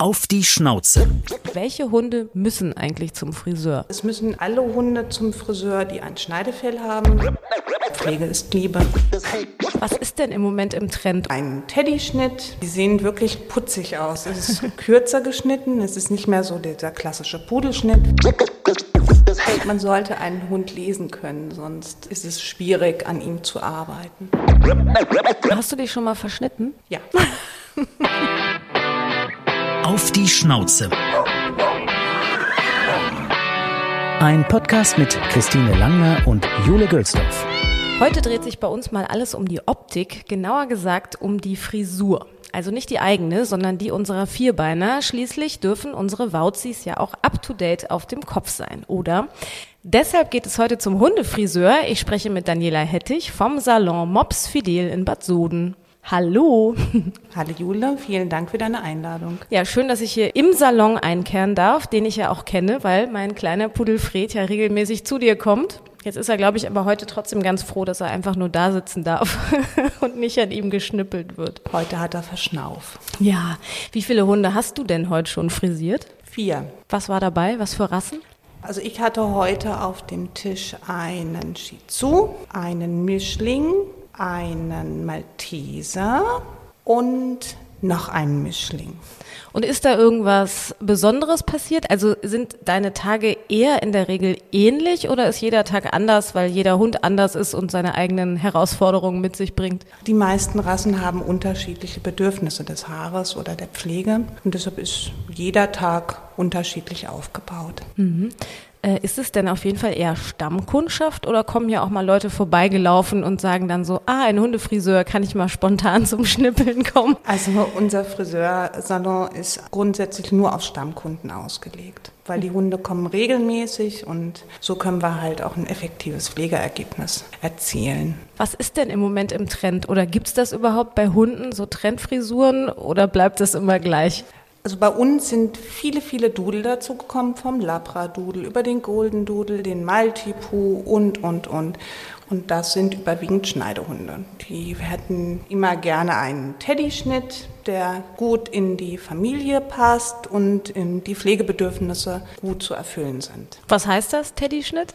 Auf die Schnauze. Welche Hunde müssen eigentlich zum Friseur? Es müssen alle Hunde zum Friseur, die ein Schneidefell haben. Pflege ist Liebe. Was ist denn im Moment im Trend? Ein Teddyschnitt. Die sehen wirklich putzig aus. Es ist kürzer geschnitten. Es ist nicht mehr so dieser klassische Pudelschnitt. Man sollte einen Hund lesen können, sonst ist es schwierig, an ihm zu arbeiten. Hast du dich schon mal verschnitten? Ja. Auf die Schnauze. Ein Podcast mit Christine Langner und Jule Gülsdorf. Heute dreht sich bei uns mal alles um die Optik, genauer gesagt um die Frisur. Also nicht die eigene, sondern die unserer Vierbeiner. Schließlich dürfen unsere Wauzis ja auch up-to-date auf dem Kopf sein, oder? Deshalb geht es heute zum Hundefriseur. Ich spreche mit Daniela Hettich vom Salon Mops Fidel in Bad Soden. Hallo. Hallo Jule, vielen Dank für deine Einladung. Ja, schön, dass ich hier im Salon einkehren darf, den ich ja auch kenne, weil mein kleiner Pudel Fred ja regelmäßig zu dir kommt. Jetzt ist er, glaube ich, aber heute trotzdem ganz froh, dass er einfach nur da sitzen darf und nicht an ihm geschnippelt wird. Heute hat er Verschnauf. Ja, wie viele Hunde hast du denn heute schon frisiert? Vier. Was war dabei? Was für Rassen? Also ich hatte heute auf dem Tisch einen Shih Tzu, einen Mischling, einen Malteser und noch einen Mischling. Und ist da irgendwas Besonderes passiert? Also sind deine Tage eher in der Regel ähnlich oder ist jeder Tag anders, weil jeder Hund anders ist und seine eigenen Herausforderungen mit sich bringt? Die meisten Rassen haben unterschiedliche Bedürfnisse des Haares oder der Pflege und deshalb ist jeder Tag unterschiedlich aufgebaut. Mhm. Äh, ist es denn auf jeden Fall eher Stammkundschaft oder kommen hier auch mal Leute vorbeigelaufen und sagen dann so, ah, ein Hundefriseur, kann ich mal spontan zum Schnippeln kommen? Also unser Friseursalon ist grundsätzlich nur auf Stammkunden ausgelegt, weil die Hunde kommen regelmäßig und so können wir halt auch ein effektives Pflegeergebnis erzielen. Was ist denn im Moment im Trend oder gibt es das überhaupt bei Hunden, so Trendfrisuren oder bleibt das immer gleich? Also bei uns sind viele, viele Dudel dazugekommen, vom Labradudel über den Golden Dudel, den Maltipoo und, und, und. Und das sind überwiegend Schneidehunde. Die hätten immer gerne einen Teddyschnitt, der gut in die Familie passt und in die Pflegebedürfnisse gut zu erfüllen sind. Was heißt das, Teddyschnitt?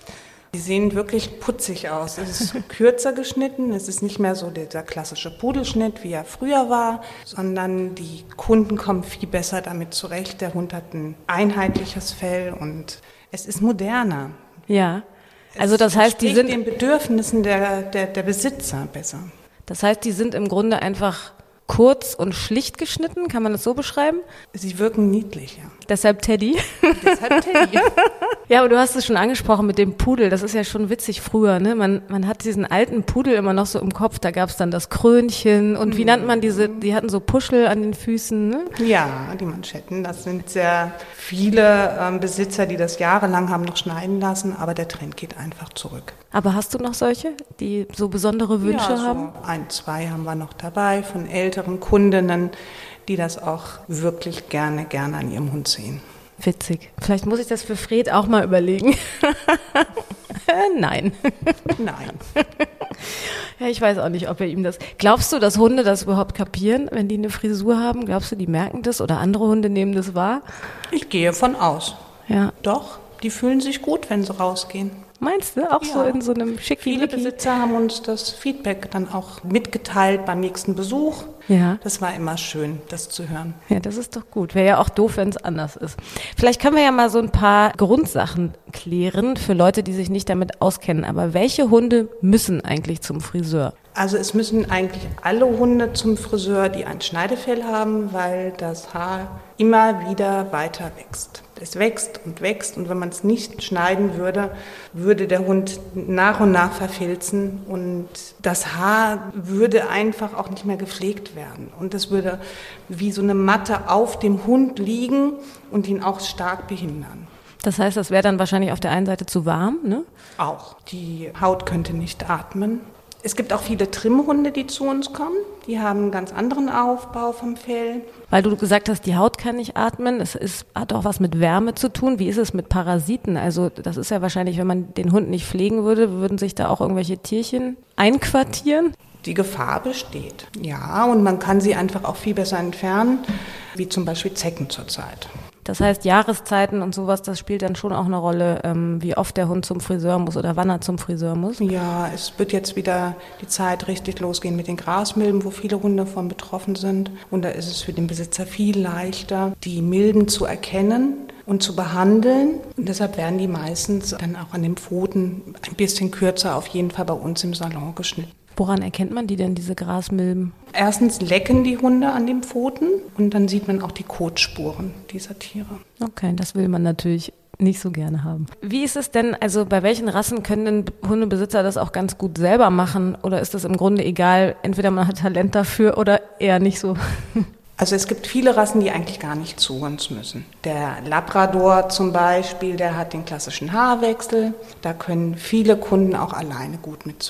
Die sehen wirklich putzig aus. Es ist kürzer geschnitten, es ist nicht mehr so dieser klassische Pudelschnitt, wie er früher war, sondern die Kunden kommen viel besser damit zurecht. Der Hund hat ein einheitliches Fell und es ist moderner. Ja. Also das heißt, die sind den Bedürfnissen der, der, der Besitzer besser. Das heißt, die sind im Grunde einfach kurz und schlicht geschnitten, kann man das so beschreiben? Sie wirken niedlich, ja. Deshalb Teddy. Deshalb Teddy. ja, aber du hast es schon angesprochen mit dem Pudel. Das ist ja schon witzig früher. Ne? Man, man hat diesen alten Pudel immer noch so im Kopf. Da gab es dann das Krönchen. Und wie mhm. nannte man diese? Die hatten so Puschel an den Füßen. Ne? Ja, die Manschetten. Das sind sehr viele ähm, Besitzer, die das jahrelang haben noch schneiden lassen. Aber der Trend geht einfach zurück. Aber hast du noch solche, die so besondere Wünsche ja, so haben? Ein, zwei haben wir noch dabei von älteren Kundinnen, die das auch wirklich gerne, gerne an ihrem Hund sehen. Witzig. Vielleicht muss ich das für Fred auch mal überlegen. Nein. Nein. ja, ich weiß auch nicht, ob er ihm das. Glaubst du, dass Hunde das überhaupt kapieren, wenn die eine Frisur haben? Glaubst du, die merken das oder andere Hunde nehmen das wahr? Ich gehe von aus. Ja. Doch, die fühlen sich gut, wenn sie rausgehen. Meinst du? Auch ja. so in so einem schicken Viele Besitzer haben uns das Feedback dann auch mitgeteilt beim nächsten Besuch. Ja. Das war immer schön, das zu hören. Ja, das ist doch gut. Wäre ja auch doof, wenn es anders ist. Vielleicht können wir ja mal so ein paar Grundsachen klären für Leute, die sich nicht damit auskennen. Aber welche Hunde müssen eigentlich zum Friseur? Also es müssen eigentlich alle Hunde zum Friseur, die ein Schneidefell haben, weil das Haar immer wieder weiter wächst. Es wächst und wächst und wenn man es nicht schneiden würde, würde der Hund nach und nach verfilzen und das Haar würde einfach auch nicht mehr gepflegt werden und es würde wie so eine Matte auf dem Hund liegen und ihn auch stark behindern. Das heißt, das wäre dann wahrscheinlich auf der einen Seite zu warm, ne? Auch. Die Haut könnte nicht atmen. Es gibt auch viele Trimmhunde, die zu uns kommen. Die haben einen ganz anderen Aufbau vom Fell. Weil du gesagt hast, die Haut kann nicht atmen. Es ist, hat auch was mit Wärme zu tun. Wie ist es mit Parasiten? Also das ist ja wahrscheinlich, wenn man den Hund nicht pflegen würde, würden sich da auch irgendwelche Tierchen einquartieren. Die Gefahr besteht. Ja, und man kann sie einfach auch viel besser entfernen, wie zum Beispiel Zecken zurzeit. Das heißt, Jahreszeiten und sowas, das spielt dann schon auch eine Rolle, ähm, wie oft der Hund zum Friseur muss oder wann er zum Friseur muss. Ja, es wird jetzt wieder die Zeit richtig losgehen mit den Grasmilben, wo viele Hunde von betroffen sind. Und da ist es für den Besitzer viel leichter, die Milben zu erkennen und zu behandeln. Und deshalb werden die meistens dann auch an den Pfoten ein bisschen kürzer, auf jeden Fall bei uns im Salon geschnitten. Woran erkennt man die denn, diese Grasmilben? Erstens lecken die Hunde an den Pfoten und dann sieht man auch die Kotspuren dieser Tiere. Okay, das will man natürlich nicht so gerne haben. Wie ist es denn, also bei welchen Rassen können denn Hundebesitzer das auch ganz gut selber machen oder ist das im Grunde egal, entweder man hat Talent dafür oder eher nicht so? Also es gibt viele Rassen, die eigentlich gar nicht zu uns müssen. Der Labrador zum Beispiel, der hat den klassischen Haarwechsel. Da können viele Kunden auch alleine gut mit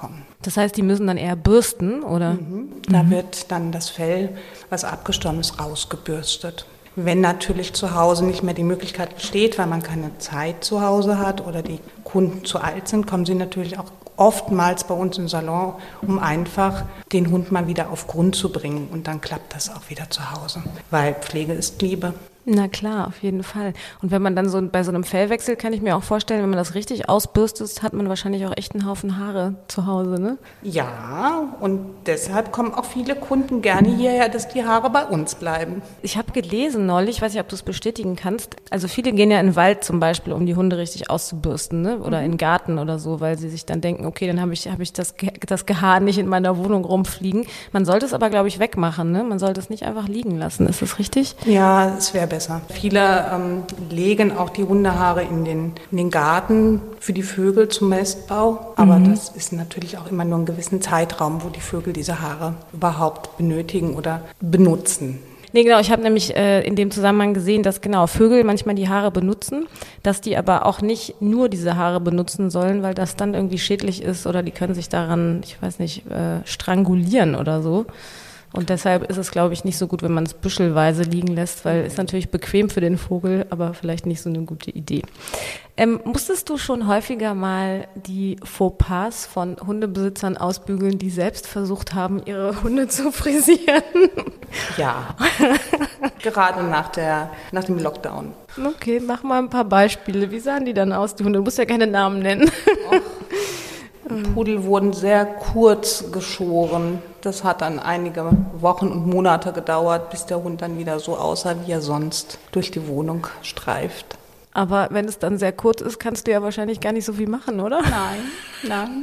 zurechtkommen. Das heißt, die müssen dann eher bürsten, oder? Mhm. Da mhm. wird dann das Fell, was abgestorben ist, rausgebürstet. Wenn natürlich zu Hause nicht mehr die Möglichkeit besteht, weil man keine Zeit zu Hause hat oder die Kunden zu alt sind, kommen sie natürlich auch oftmals bei uns im Salon, um einfach den Hund mal wieder auf Grund zu bringen. Und dann klappt das auch wieder zu Hause, weil Pflege ist Liebe. Na klar, auf jeden Fall. Und wenn man dann so bei so einem Fellwechsel kann ich mir auch vorstellen, wenn man das richtig ausbürstet, hat man wahrscheinlich auch echt einen Haufen Haare zu Hause, ne? Ja, und deshalb kommen auch viele Kunden gerne hierher, dass die Haare bei uns bleiben. Ich habe gelesen neulich, ich weiß nicht, ob du es bestätigen kannst. Also viele gehen ja in den Wald zum Beispiel, um die Hunde richtig auszubürsten, ne? Oder mhm. in den Garten oder so, weil sie sich dann denken, okay, dann habe ich, hab ich das, das Gehaar nicht in meiner Wohnung rumfliegen. Man sollte es aber, glaube ich, wegmachen, ne? Man sollte es nicht einfach liegen lassen. Ist das richtig? Ja, es wäre besser. Viele ähm, legen auch die Hundehaare in den, in den Garten für die Vögel zum Mestbau, aber mhm. das ist natürlich auch immer nur einen gewissen Zeitraum, wo die Vögel diese Haare überhaupt benötigen oder benutzen. Nee, genau. Ich habe nämlich äh, in dem Zusammenhang gesehen, dass genau Vögel manchmal die Haare benutzen, dass die aber auch nicht nur diese Haare benutzen sollen, weil das dann irgendwie schädlich ist oder die können sich daran, ich weiß nicht, äh, strangulieren oder so. Und deshalb ist es, glaube ich, nicht so gut, wenn man es büschelweise liegen lässt, weil es natürlich bequem für den Vogel, aber vielleicht nicht so eine gute Idee. Ähm, musstest du schon häufiger mal die Fauxpas von Hundebesitzern ausbügeln, die selbst versucht haben, ihre Hunde zu frisieren? Ja, gerade nach, der, nach dem Lockdown. Okay, mach mal ein paar Beispiele. Wie sahen die dann aus, die Hunde? Du musst ja keine Namen nennen. Och. Pudel wurden sehr kurz geschoren. Das hat dann einige Wochen und Monate gedauert, bis der Hund dann wieder so aussah, wie er sonst durch die Wohnung streift. Aber wenn es dann sehr kurz ist, kannst du ja wahrscheinlich gar nicht so viel machen, oder? Nein, nein.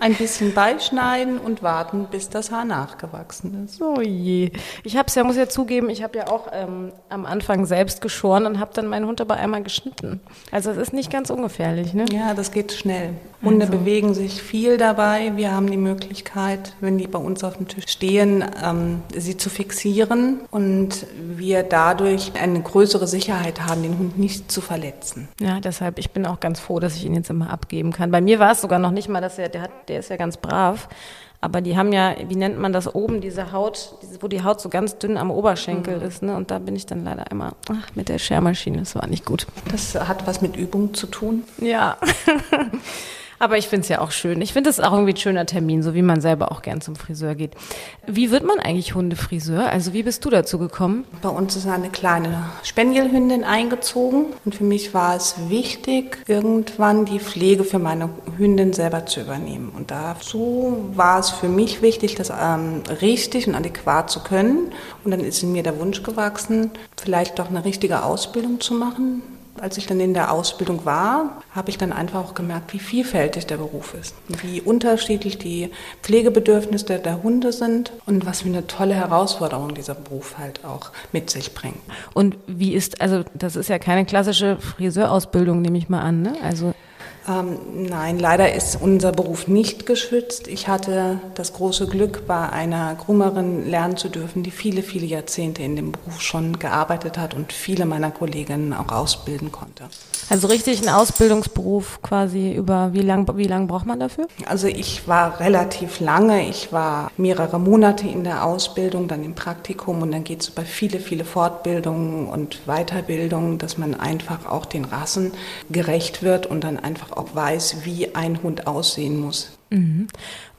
Ein bisschen beischneiden und warten, bis das Haar nachgewachsen ist. Oh je. Ich habe es ja, muss ja zugeben, ich habe ja auch ähm, am Anfang selbst geschoren und habe dann meinen Hund aber einmal geschnitten. Also es ist nicht ganz ungefährlich, ne? Ja, das geht schnell. Hunde also. bewegen sich viel dabei. Wir haben die Möglichkeit, wenn die bei uns auf dem Tisch stehen, ähm, sie zu fixieren und wir dadurch eine größere Sicherheit haben, den Hund nicht zu verletzen verletzen. Ja, deshalb, ich bin auch ganz froh, dass ich ihn jetzt immer abgeben kann. Bei mir war es sogar noch nicht mal, dass er, der, hat, der ist ja ganz brav. Aber die haben ja, wie nennt man das oben, diese Haut, wo die Haut so ganz dünn am Oberschenkel mhm. ist. Ne? Und da bin ich dann leider einmal ach, mit der Schermaschine. Das war nicht gut. Das hat was mit Übung zu tun? Ja. Aber ich finde es ja auch schön. Ich finde es auch irgendwie ein schöner Termin, so wie man selber auch gern zum Friseur geht. Wie wird man eigentlich Hundefriseur? Also wie bist du dazu gekommen? Bei uns ist eine kleine Spanielhündin eingezogen und für mich war es wichtig, irgendwann die Pflege für meine Hündin selber zu übernehmen. Und dazu war es für mich wichtig, das ähm, richtig und adäquat zu können. Und dann ist in mir der Wunsch gewachsen, vielleicht doch eine richtige Ausbildung zu machen als ich dann in der Ausbildung war, habe ich dann einfach auch gemerkt, wie vielfältig der Beruf ist, wie unterschiedlich die Pflegebedürfnisse der Hunde sind und was für eine tolle Herausforderung dieser Beruf halt auch mit sich bringt. Und wie ist, also das ist ja keine klassische Friseurausbildung, nehme ich mal an, ne? Also ähm, nein, leider ist unser Beruf nicht geschützt. Ich hatte das große Glück, bei einer Groomerin lernen zu dürfen, die viele, viele Jahrzehnte in dem Beruf schon gearbeitet hat und viele meiner Kolleginnen auch ausbilden konnte. Also richtig ein Ausbildungsberuf quasi über wie lang, wie lang braucht man dafür? Also ich war relativ lange. Ich war mehrere Monate in der Ausbildung, dann im Praktikum und dann geht es über viele, viele Fortbildungen und Weiterbildungen, dass man einfach auch den Rassen gerecht wird und dann einfach auch weiß, wie ein Hund aussehen muss. Mhm.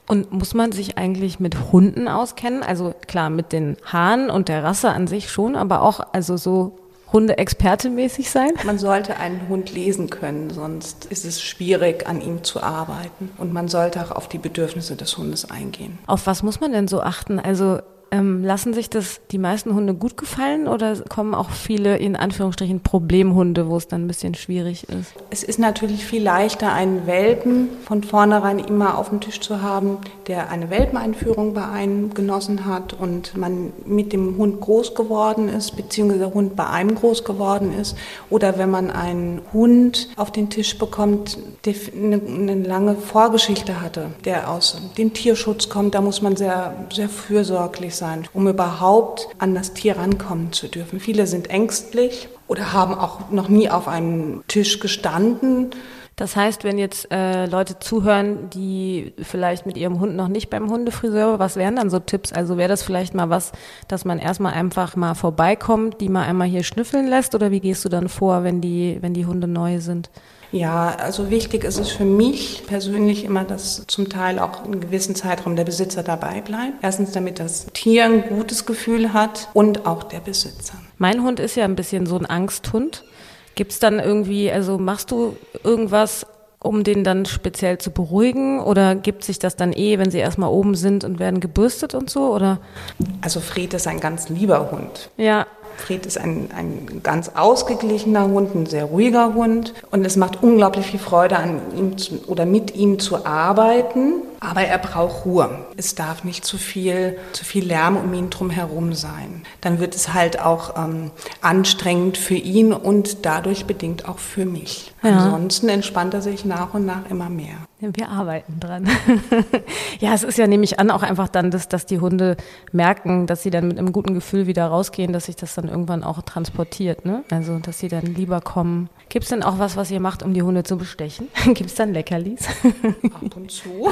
Und muss man sich eigentlich mit Hunden auskennen? Also klar, mit den Haaren und der Rasse an sich schon, aber auch also so Hunde-Experte mäßig sein? Man sollte einen Hund lesen können, sonst ist es schwierig, an ihm zu arbeiten. Und man sollte auch auf die Bedürfnisse des Hundes eingehen. Auf was muss man denn so achten? Also ähm, lassen sich das die meisten Hunde gut gefallen oder kommen auch viele in Anführungsstrichen Problemhunde, wo es dann ein bisschen schwierig ist? Es ist natürlich viel leichter, einen Welpen von vornherein immer auf dem Tisch zu haben, der eine Welpeneinführung bei einem genossen hat und man mit dem Hund groß geworden ist, beziehungsweise der Hund bei einem groß geworden ist. Oder wenn man einen Hund auf den Tisch bekommt, der eine, eine lange Vorgeschichte hatte, der aus dem Tierschutz kommt, da muss man sehr, sehr fürsorglich sein, um überhaupt an das Tier rankommen zu dürfen. Viele sind ängstlich oder haben auch noch nie auf einem Tisch gestanden. Das heißt, wenn jetzt äh, Leute zuhören, die vielleicht mit ihrem Hund noch nicht beim Hundefriseur, was wären dann so Tipps? Also wäre das vielleicht mal was, dass man erstmal einfach mal vorbeikommt, die mal einmal hier schnüffeln lässt oder wie gehst du dann vor, wenn die, wenn die Hunde neu sind? Ja, also wichtig ist es für mich persönlich immer, dass zum Teil auch einen gewissen Zeitraum der Besitzer dabei bleibt. Erstens, damit das Tier ein gutes Gefühl hat und auch der Besitzer. Mein Hund ist ja ein bisschen so ein Angsthund. Gibt es dann irgendwie, also machst du irgendwas, um den dann speziell zu beruhigen? Oder gibt sich das dann eh, wenn sie erstmal oben sind und werden gebürstet und so? Oder? Also Fred ist ein ganz lieber Hund. Ja. Fred ist ein, ein ganz ausgeglichener Hund, ein sehr ruhiger Hund. Und es macht unglaublich viel Freude, an ihm zu, oder mit ihm zu arbeiten. Aber er braucht Ruhe. Es darf nicht zu viel, zu viel Lärm um ihn drum herum sein. Dann wird es halt auch ähm, anstrengend für ihn und dadurch bedingt auch für mich. Ja. Ansonsten entspannt er sich nach und nach immer mehr. Wir arbeiten dran. ja, es ist ja nämlich an auch einfach dann, dass, dass die Hunde merken, dass sie dann mit einem guten Gefühl wieder rausgehen, dass sich das dann irgendwann auch transportiert. Ne? Also, dass sie dann lieber kommen. Gibt es denn auch was, was ihr macht, um die Hunde zu bestechen? Gibt es dann Leckerlis? Ab und zu.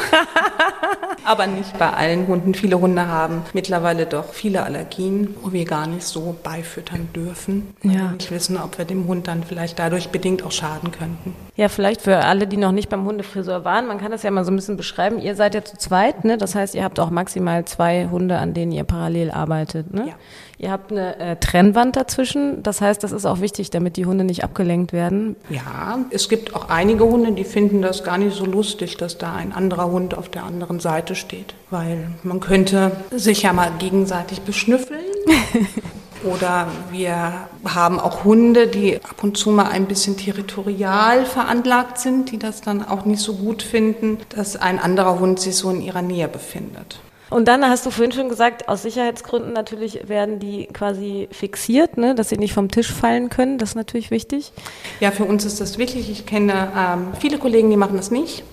Aber nicht bei allen Hunden. Viele Hunde haben mittlerweile doch viele Allergien, wo wir gar nicht so beifüttern dürfen. Ja. wir nicht wissen, ob wir dem Hund dann vielleicht dadurch bedingt auch schaden könnten. Ja, vielleicht für alle, die noch nicht beim Hundefriseur waren, man kann das ja mal so ein bisschen beschreiben. Ihr seid ja zu zweit, ne? Das heißt, ihr habt auch maximal zwei Hunde, an denen ihr parallel arbeitet, ne? Ja. Ihr habt eine äh, Trennwand dazwischen. Das heißt, das ist auch wichtig, damit die Hunde nicht abgelenkt werden. Ja, es gibt auch einige Hunde, die finden das gar nicht so lustig, dass da ein anderer Hund auf der anderen Seite steht. Weil man könnte sich ja mal gegenseitig beschnüffeln. Oder wir haben auch Hunde, die ab und zu mal ein bisschen territorial veranlagt sind, die das dann auch nicht so gut finden, dass ein anderer Hund sich so in ihrer Nähe befindet. Und dann hast du vorhin schon gesagt, aus Sicherheitsgründen natürlich werden die quasi fixiert, ne, dass sie nicht vom Tisch fallen können. Das ist natürlich wichtig. Ja, für uns ist das wichtig. Ich kenne ähm, viele Kollegen, die machen das nicht.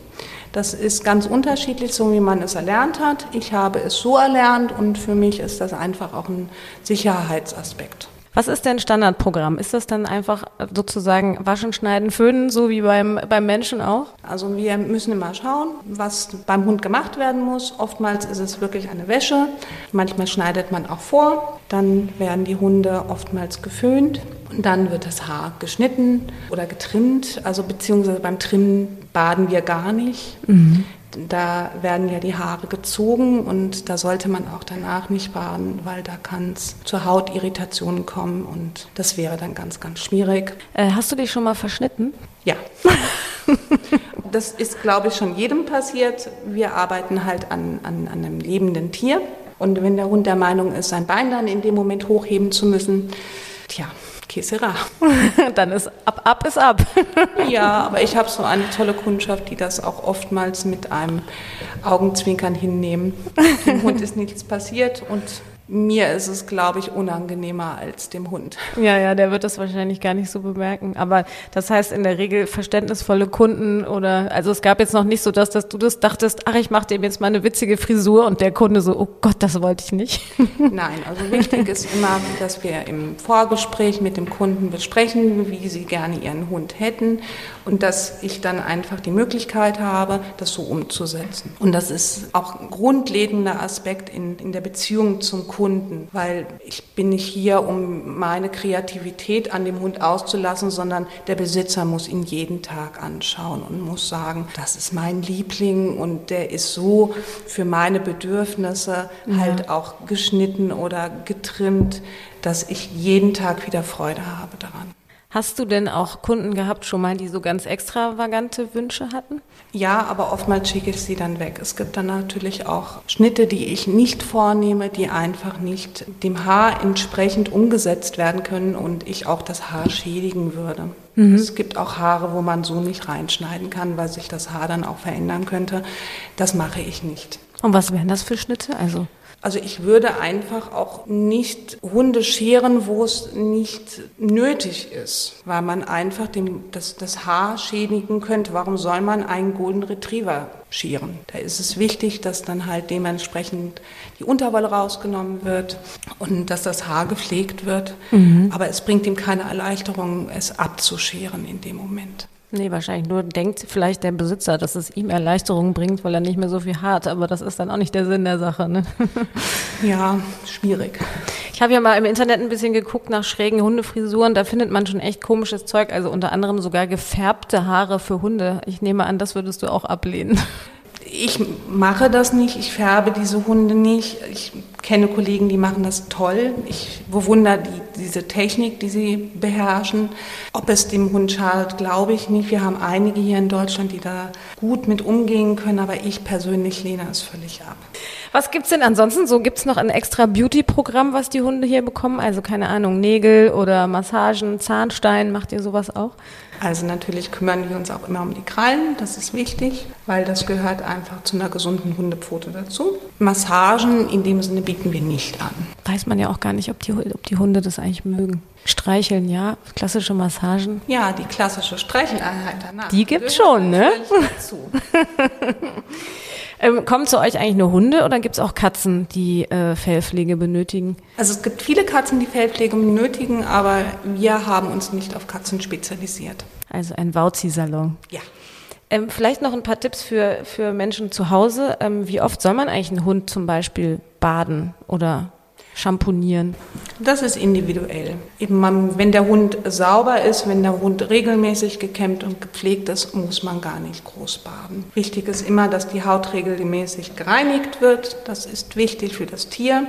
Das ist ganz unterschiedlich, so wie man es erlernt hat. Ich habe es so erlernt und für mich ist das einfach auch ein Sicherheitsaspekt. Was ist denn Standardprogramm? Ist das dann einfach sozusagen waschen, schneiden, föhnen, so wie beim, beim Menschen auch? Also wir müssen immer schauen, was beim Hund gemacht werden muss. Oftmals ist es wirklich eine Wäsche. Manchmal schneidet man auch vor. Dann werden die Hunde oftmals geföhnt. Und dann wird das Haar geschnitten oder getrimmt. Also beziehungsweise beim Trimmen baden wir gar nicht. Mhm da werden ja die Haare gezogen und da sollte man auch danach nicht baden, weil da kann es zur Hautirritationen kommen und das wäre dann ganz, ganz schwierig. Äh, hast du dich schon mal verschnitten? Ja. das ist, glaube ich, schon jedem passiert. Wir arbeiten halt an, an, an einem lebenden Tier und wenn der Hund der Meinung ist, sein Bein dann in dem Moment hochheben zu müssen, tja, que sera. Dann ist ab, ab ist ab. ja, aber ich habe so eine tolle Kundschaft, die das auch oftmals mit einem Augenzwinkern hinnehmen. Dem Hund ist nichts passiert und mir ist es, glaube ich, unangenehmer als dem Hund. Ja, ja, der wird das wahrscheinlich gar nicht so bemerken. Aber das heißt in der Regel verständnisvolle Kunden oder, also es gab jetzt noch nicht so, dass, dass du das dachtest, ach, ich mache dem jetzt mal eine witzige Frisur und der Kunde so, oh Gott, das wollte ich nicht. Nein, also wichtig ist immer, dass wir im Vorgespräch mit dem Kunden besprechen, wie sie gerne ihren Hund hätten und dass ich dann einfach die Möglichkeit habe, das so umzusetzen. Und das ist auch ein grundlegender Aspekt in, in der Beziehung zum Kunden Kunden, weil ich bin nicht hier, um meine Kreativität an dem Hund auszulassen, sondern der Besitzer muss ihn jeden Tag anschauen und muss sagen, das ist mein Liebling und der ist so für meine Bedürfnisse ja. halt auch geschnitten oder getrimmt, dass ich jeden Tag wieder Freude habe daran. Hast du denn auch Kunden gehabt schon mal, die so ganz extravagante Wünsche hatten? Ja, aber oftmals schicke ich sie dann weg. Es gibt dann natürlich auch Schnitte, die ich nicht vornehme, die einfach nicht dem Haar entsprechend umgesetzt werden können und ich auch das Haar schädigen würde. Mhm. Es gibt auch Haare, wo man so nicht reinschneiden kann, weil sich das Haar dann auch verändern könnte. Das mache ich nicht. Und was wären das für Schnitte? Also also ich würde einfach auch nicht Hunde scheren, wo es nicht nötig ist, weil man einfach dem, das, das Haar schädigen könnte. Warum soll man einen Golden Retriever scheren? Da ist es wichtig, dass dann halt dementsprechend die Unterwolle rausgenommen wird und dass das Haar gepflegt wird. Mhm. Aber es bringt ihm keine Erleichterung, es abzuscheren in dem Moment. Nee, wahrscheinlich nur denkt vielleicht der Besitzer, dass es ihm Erleichterungen bringt, weil er nicht mehr so viel hat. Aber das ist dann auch nicht der Sinn der Sache. Ne? Ja, schwierig. Ich habe ja mal im Internet ein bisschen geguckt nach schrägen Hundefrisuren. Da findet man schon echt komisches Zeug. Also unter anderem sogar gefärbte Haare für Hunde. Ich nehme an, das würdest du auch ablehnen. Ich mache das nicht, ich färbe diese Hunde nicht. Ich kenne Kollegen, die machen das toll. Ich bewundere die, diese Technik, die sie beherrschen. Ob es dem Hund schadet, glaube ich nicht. Wir haben einige hier in Deutschland, die da gut mit umgehen können, aber ich persönlich lehne es völlig ab. Was gibt es denn ansonsten so? Gibt es noch ein extra Beauty-Programm, was die Hunde hier bekommen? Also keine Ahnung, Nägel oder Massagen, Zahnstein, macht ihr sowas auch? Also natürlich kümmern wir uns auch immer um die Krallen, das ist wichtig, weil das gehört einfach zu einer gesunden Hundepfote dazu. Massagen in dem Sinne bieten wir nicht an. Weiß man ja auch gar nicht, ob die, ob die Hunde das eigentlich mögen. Streicheln, ja, klassische Massagen. Ja, die klassische Streicheleinheit danach. Die gibt's schon, ne? Ähm, kommen zu euch eigentlich nur Hunde oder gibt es auch Katzen, die äh, Fellpflege benötigen? Also es gibt viele Katzen, die Fellpflege benötigen, aber wir haben uns nicht auf Katzen spezialisiert. Also ein Wauzi-Salon. Ja. Ähm, vielleicht noch ein paar Tipps für, für Menschen zu Hause. Ähm, wie oft soll man eigentlich einen Hund zum Beispiel baden oder Schamponieren? Das ist individuell. Eben man, wenn der Hund sauber ist, wenn der Hund regelmäßig gekämmt und gepflegt ist, muss man gar nicht groß baden. Wichtig ist immer, dass die Haut regelmäßig gereinigt wird. Das ist wichtig für das Tier.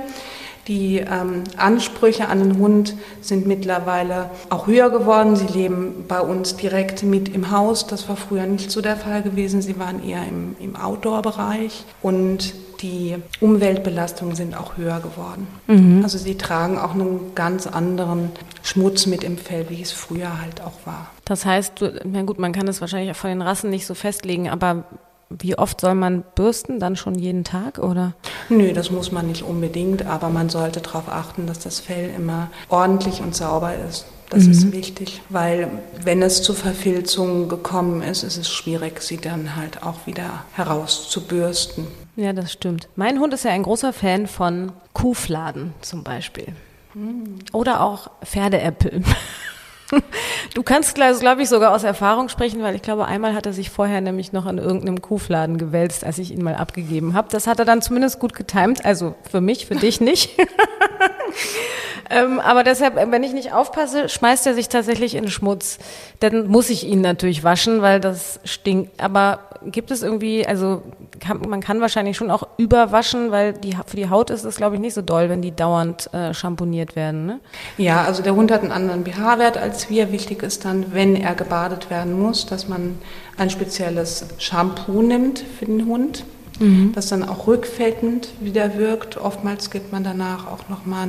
Die ähm, Ansprüche an den Hund sind mittlerweile auch höher geworden. Sie leben bei uns direkt mit im Haus. Das war früher nicht so der Fall gewesen. Sie waren eher im, im Outdoor-Bereich. Und die Umweltbelastungen sind auch höher geworden. Mhm. Also sie tragen auch einen ganz anderen Schmutz mit im Fell, wie es früher halt auch war. Das heißt, na gut, man kann es wahrscheinlich auch von den Rassen nicht so festlegen, aber wie oft soll man bürsten? Dann schon jeden Tag oder? Nö, das muss man nicht unbedingt, aber man sollte darauf achten, dass das Fell immer ordentlich und sauber ist. Das mhm. ist wichtig, weil wenn es zu Verfilzungen gekommen ist, ist es schwierig, sie dann halt auch wieder herauszubürsten. Ja, das stimmt. Mein Hund ist ja ein großer Fan von Kuhfladen zum Beispiel. Mhm. Oder auch Pferdeäpfel. Du kannst, glaube ich, sogar aus Erfahrung sprechen, weil ich glaube, einmal hat er sich vorher nämlich noch an irgendeinem Kuhfladen gewälzt, als ich ihn mal abgegeben habe. Das hat er dann zumindest gut getimt, also für mich, für dich nicht. ähm, aber deshalb, wenn ich nicht aufpasse, schmeißt er sich tatsächlich in Schmutz. Dann muss ich ihn natürlich waschen, weil das stinkt. Aber gibt es irgendwie, also kann, man kann wahrscheinlich schon auch überwaschen, weil die, für die Haut ist es, glaube ich, nicht so doll, wenn die dauernd äh, schamponiert werden. Ne? Ja, also der Hund hat einen anderen pH-Wert als wir. Wichtig ist dann, wenn er gebadet werden muss, dass man ein spezielles Shampoo nimmt für den Hund mhm. das dann auch rückfettend wieder wirkt. Oftmals gibt man danach auch nochmal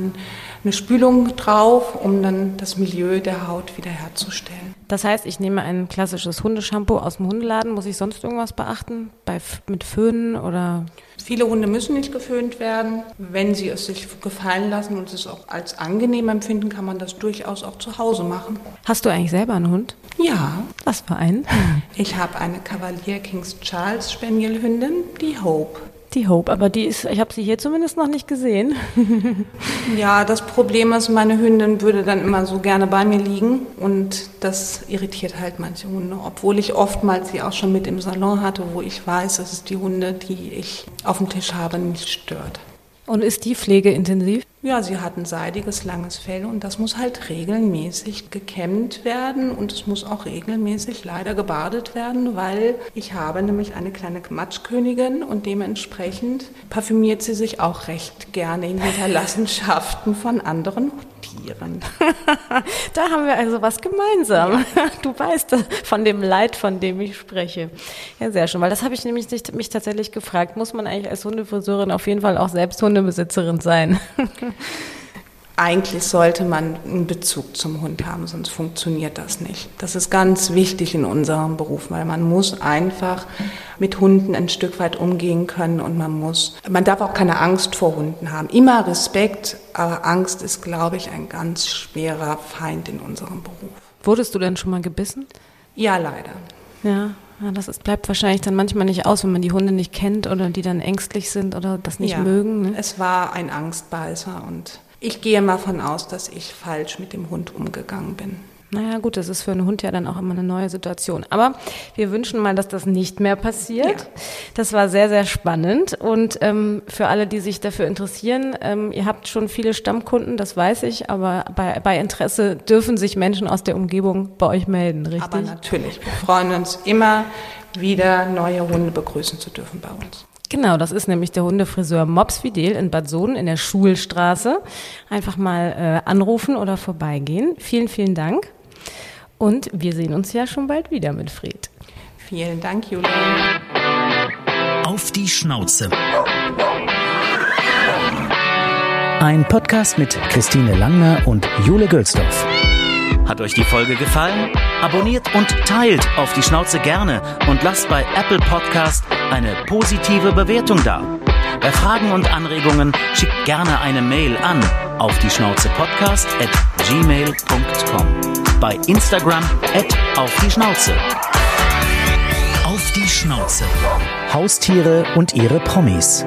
eine Spülung drauf, um dann das Milieu der Haut wiederherzustellen. Das heißt, ich nehme ein klassisches Hundeshampoo aus dem Hundeladen. Muss ich sonst irgendwas beachten? Bei, mit Föhnen oder? Viele Hunde müssen nicht geföhnt werden. Wenn sie es sich gefallen lassen und es auch als angenehm empfinden, kann man das durchaus auch zu Hause machen. Hast du eigentlich selber einen Hund? Ja. Was für einen? Ich habe eine Cavalier Kings Charles Spaniel Hündin, die Hope. Die Hope, aber die ist, ich habe sie hier zumindest noch nicht gesehen. ja, das Problem ist, meine Hündin würde dann immer so gerne bei mir liegen und das irritiert halt manche Hunde, obwohl ich oftmals sie auch schon mit im Salon hatte, wo ich weiß, dass es die Hunde, die ich auf dem Tisch habe, nicht stört. Und ist die Pflege intensiv? Ja, sie hat ein seidiges, langes Fell und das muss halt regelmäßig gekämmt werden und es muss auch regelmäßig leider gebadet werden, weil ich habe nämlich eine kleine Matschkönigin und dementsprechend parfümiert sie sich auch recht gerne in Hinterlassenschaften von anderen Tieren. da haben wir also was gemeinsam. Du weißt von dem Leid, von dem ich spreche. Ja, sehr schön, weil das habe ich nämlich nicht, mich tatsächlich gefragt. Muss man eigentlich als Hundefriseurin auf jeden Fall auch selbst Hundebesitzerin sein? Eigentlich sollte man einen Bezug zum Hund haben, sonst funktioniert das nicht. Das ist ganz wichtig in unserem Beruf, weil man muss einfach mit Hunden ein Stück weit umgehen können und man muss, man darf auch keine Angst vor Hunden haben. Immer Respekt, aber Angst ist, glaube ich, ein ganz schwerer Feind in unserem Beruf. Wurdest du denn schon mal gebissen? Ja, leider. Ja, ja, das ist, bleibt wahrscheinlich dann manchmal nicht aus, wenn man die Hunde nicht kennt oder die dann ängstlich sind oder das nicht ja, mögen. Ne? Es war ein Angstbeißer und ich gehe mal von aus, dass ich falsch mit dem Hund umgegangen bin. Naja, gut, das ist für einen Hund ja dann auch immer eine neue Situation. Aber wir wünschen mal, dass das nicht mehr passiert. Ja. Das war sehr, sehr spannend. Und ähm, für alle, die sich dafür interessieren, ähm, ihr habt schon viele Stammkunden, das weiß ich, aber bei, bei Interesse dürfen sich Menschen aus der Umgebung bei euch melden, richtig? Aber natürlich. Wir freuen uns immer wieder, neue Hunde begrüßen zu dürfen bei uns. Genau, das ist nämlich der Hundefriseur Mops Fidel in Bad Soden in der Schulstraße. Einfach mal äh, anrufen oder vorbeigehen. Vielen, vielen Dank. Und wir sehen uns ja schon bald wieder mit Fred. Vielen Dank, Julian. Auf die Schnauze. Ein Podcast mit Christine Langner und Jule Gülsdorf. Hat euch die Folge gefallen? Abonniert und teilt auf die Schnauze gerne und lasst bei Apple Podcast eine positive Bewertung da. Bei Fragen und Anregungen schickt gerne eine Mail an auf die Schnauze Podcast at gmail.com. Bei Instagram at auf die Schnauze. Auf die Schnauze. Haustiere und ihre Promis.